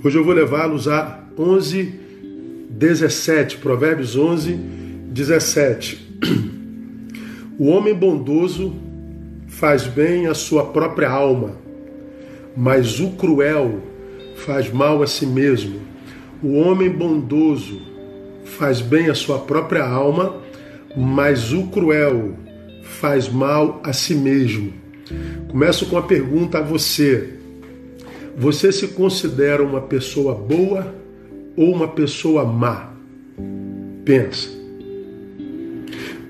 Hoje eu vou levá-los a 11, 17, Provérbios 11, 17. O homem bondoso faz bem à sua própria alma, mas o cruel faz mal a si mesmo. O homem bondoso faz bem à sua própria alma, mas o cruel faz mal a si mesmo. Começo com a pergunta a você: você se considera uma pessoa boa ou uma pessoa má? Pensa.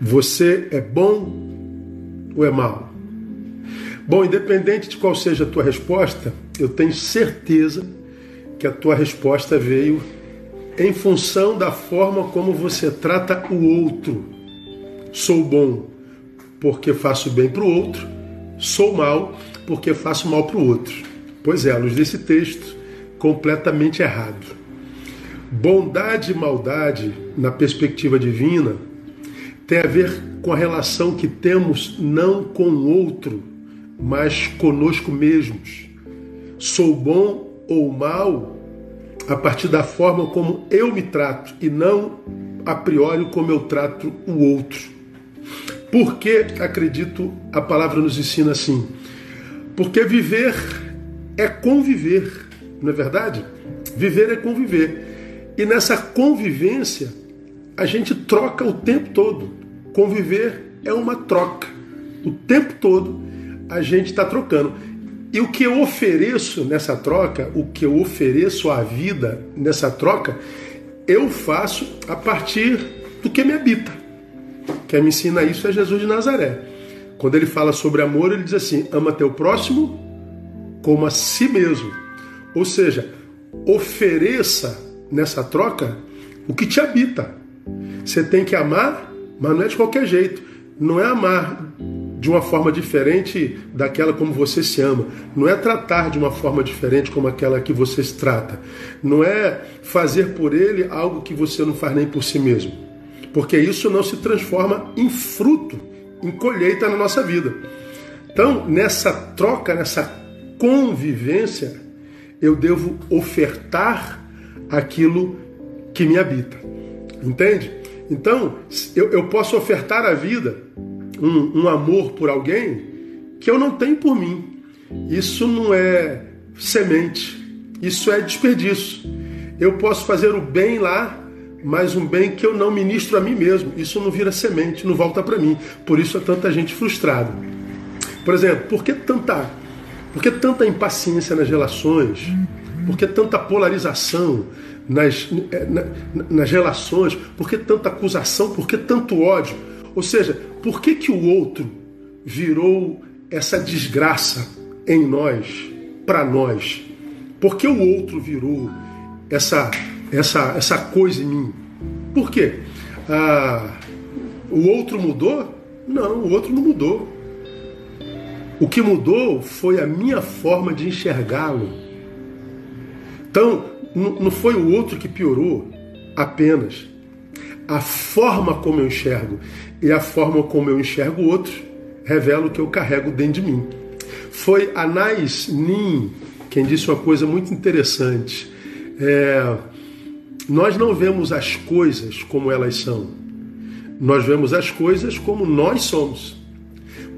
Você é bom ou é mau? Bom, independente de qual seja a tua resposta, eu tenho certeza que a tua resposta veio em função da forma como você trata o outro. Sou bom porque faço bem para o outro, sou mal porque faço mal para o outro. Pois é, luz desse texto, completamente errado. Bondade e maldade, na perspectiva divina, tem a ver com a relação que temos não com o outro, mas conosco mesmos. Sou bom ou mal a partir da forma como eu me trato e não a priori como eu trato o outro. Por que acredito a palavra nos ensina assim? Porque viver é conviver, não é verdade? Viver é conviver. E nessa convivência, a gente troca o tempo todo. Conviver é uma troca. O tempo todo a gente está trocando. E o que eu ofereço nessa troca, o que eu ofereço à vida nessa troca, eu faço a partir do que me habita. Quem me ensina isso é Jesus de Nazaré. Quando ele fala sobre amor, ele diz assim: ama teu próximo como a si mesmo. Ou seja, ofereça nessa troca o que te habita. Você tem que amar, mas não é de qualquer jeito. Não é amar de uma forma diferente daquela como você se ama. Não é tratar de uma forma diferente como aquela que você se trata. Não é fazer por ele algo que você não faz nem por si mesmo. Porque isso não se transforma em fruto, em colheita na nossa vida. Então, nessa troca, nessa convivência, eu devo ofertar aquilo que me habita. Entende? Então, eu, eu posso ofertar a vida, um, um amor por alguém que eu não tenho por mim. Isso não é semente, isso é desperdício. Eu posso fazer o bem lá, mas um bem que eu não ministro a mim mesmo. Isso não vira semente, não volta para mim. Por isso é tanta gente frustrada. Por exemplo, por que tanta por que tanta impaciência nas relações? Por que tanta polarização nas, eh, nas relações? Por que tanta acusação? Por que tanto ódio? Ou seja, por que, que o outro virou essa desgraça em nós, para nós? Por que o outro virou essa, essa, essa coisa em mim? Por quê? Ah, o outro mudou? Não, o outro não mudou. O que mudou foi a minha forma de enxergá-lo. Então, não foi o outro que piorou apenas. A forma como eu enxergo e a forma como eu enxergo o outro revela o que eu carrego dentro de mim. Foi Anais Nin quem disse uma coisa muito interessante. É, nós não vemos as coisas como elas são, nós vemos as coisas como nós somos.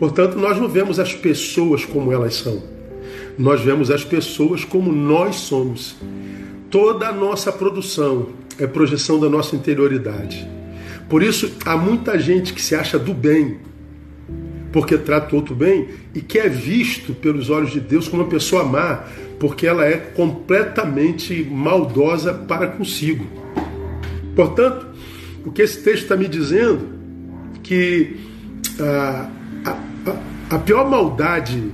Portanto, nós não vemos as pessoas como elas são. Nós vemos as pessoas como nós somos. Toda a nossa produção é projeção da nossa interioridade. Por isso, há muita gente que se acha do bem, porque trata o outro bem, e que é visto pelos olhos de Deus como uma pessoa má, porque ela é completamente maldosa para consigo. Portanto, o que esse texto está me dizendo que ah, a pior maldade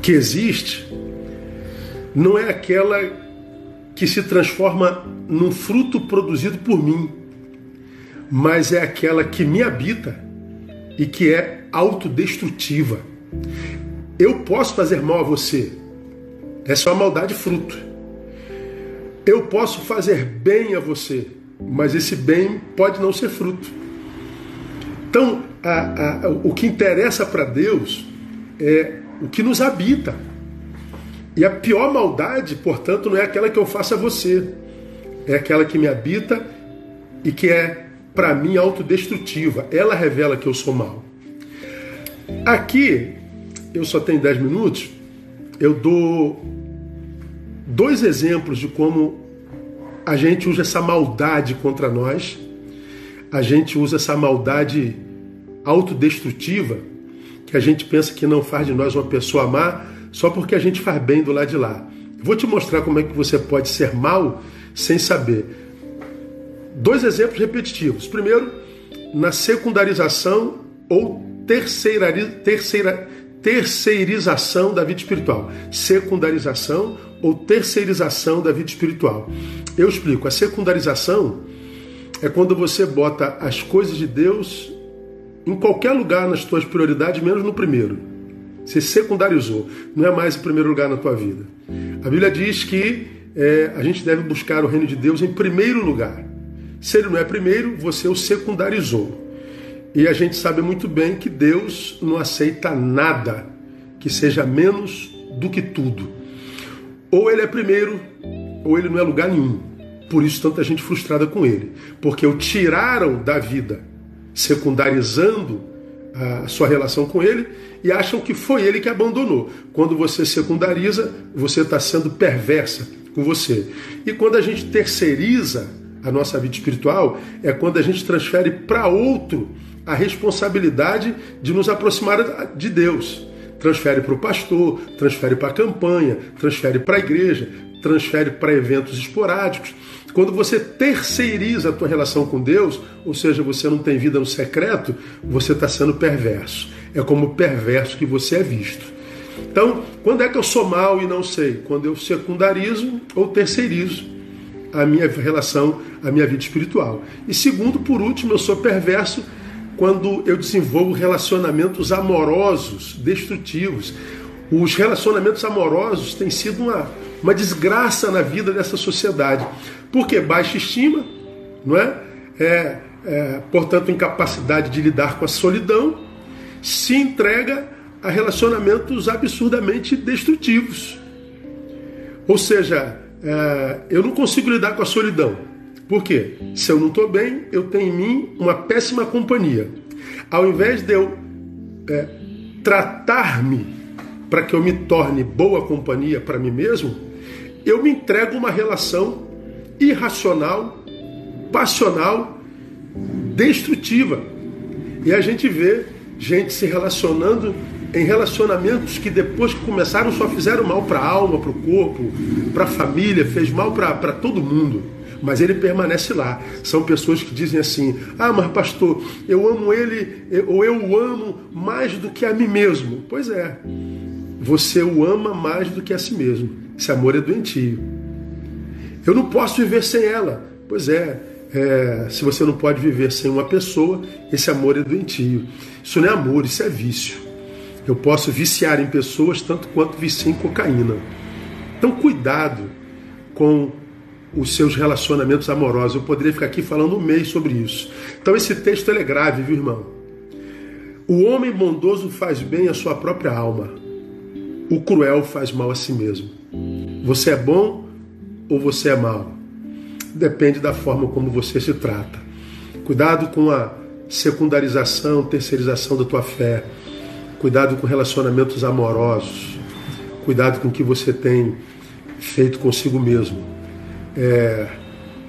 que existe não é aquela que se transforma num fruto produzido por mim, mas é aquela que me habita e que é autodestrutiva. Eu posso fazer mal a você, essa é uma maldade fruto. Eu posso fazer bem a você, mas esse bem pode não ser fruto. Então, a, a, o que interessa para Deus é o que nos habita. E a pior maldade, portanto, não é aquela que eu faço a você, é aquela que me habita e que é, para mim, autodestrutiva. Ela revela que eu sou mal. Aqui, eu só tenho 10 minutos, eu dou dois exemplos de como a gente usa essa maldade contra nós, a gente usa essa maldade autodestrutiva, que a gente pensa que não faz de nós uma pessoa má, só porque a gente faz bem do lado de lá. Vou te mostrar como é que você pode ser mal sem saber. Dois exemplos repetitivos. Primeiro, na secundarização ou terceira, terceirização da vida espiritual. Secundarização ou terceirização da vida espiritual. Eu explico. A secundarização é quando você bota as coisas de Deus em qualquer lugar nas tuas prioridades, menos no primeiro. Você secundarizou, não é mais o primeiro lugar na tua vida. A Bíblia diz que é, a gente deve buscar o reino de Deus em primeiro lugar. Se ele não é primeiro, você o secundarizou. E a gente sabe muito bem que Deus não aceita nada que seja menos do que tudo. Ou ele é primeiro, ou ele não é lugar nenhum. Por isso tanta gente frustrada com ele, porque o tiraram da vida, secundarizando a sua relação com ele e acham que foi ele que abandonou. Quando você secundariza, você está sendo perversa com você. E quando a gente terceiriza a nossa vida espiritual, é quando a gente transfere para outro a responsabilidade de nos aproximar de Deus. Transfere para o pastor, transfere para a campanha, transfere para a igreja, transfere para eventos esporádicos. Quando você terceiriza a tua relação com Deus, ou seja, você não tem vida no secreto, você está sendo perverso. É como perverso que você é visto. Então, quando é que eu sou mal e não sei? Quando eu secundarizo ou terceirizo a minha relação, a minha vida espiritual. E segundo, por último, eu sou perverso quando eu desenvolvo relacionamentos amorosos, destrutivos. Os relacionamentos amorosos têm sido uma, uma desgraça na vida dessa sociedade. Porque baixa estima, não é? é, é portanto, incapacidade de lidar com a solidão, se entrega a relacionamentos absurdamente destrutivos. Ou seja, é, eu não consigo lidar com a solidão. Por quê? Se eu não estou bem, eu tenho em mim uma péssima companhia. Ao invés de eu é, tratar-me para que eu me torne boa companhia para mim mesmo, eu me entrego uma relação irracional, passional, destrutiva. E a gente vê gente se relacionando em relacionamentos que depois que começaram só fizeram mal para a alma, para o corpo, para a família, fez mal para todo mundo. Mas ele permanece lá. São pessoas que dizem assim: Ah, mas pastor, eu amo ele, ou eu o amo mais do que a mim mesmo. Pois é, você o ama mais do que a si mesmo. Esse amor é doentio. Eu não posso viver sem ela. Pois é, é, se você não pode viver sem uma pessoa, esse amor é doentio. Isso não é amor, isso é vício. Eu posso viciar em pessoas tanto quanto vicio em cocaína. Então, cuidado com os seus relacionamentos amorosos. Eu poderia ficar aqui falando um mês sobre isso. Então, esse texto é grave, viu, irmão? O homem bondoso faz bem à sua própria alma o cruel faz mal a si mesmo. Você é bom ou você é mal? Depende da forma como você se trata. Cuidado com a secundarização, terceirização da tua fé. Cuidado com relacionamentos amorosos. Cuidado com o que você tem feito consigo mesmo. É,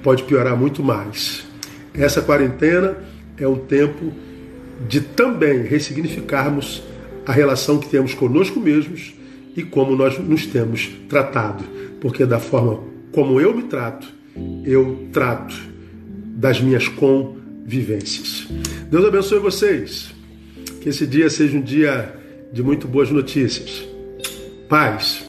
pode piorar muito mais. Essa quarentena é um tempo de também ressignificarmos a relação que temos conosco mesmos e como nós nos temos tratado, porque da forma como eu me trato, eu trato das minhas convivências. Deus abençoe vocês. Que esse dia seja um dia de muito boas notícias. Paz.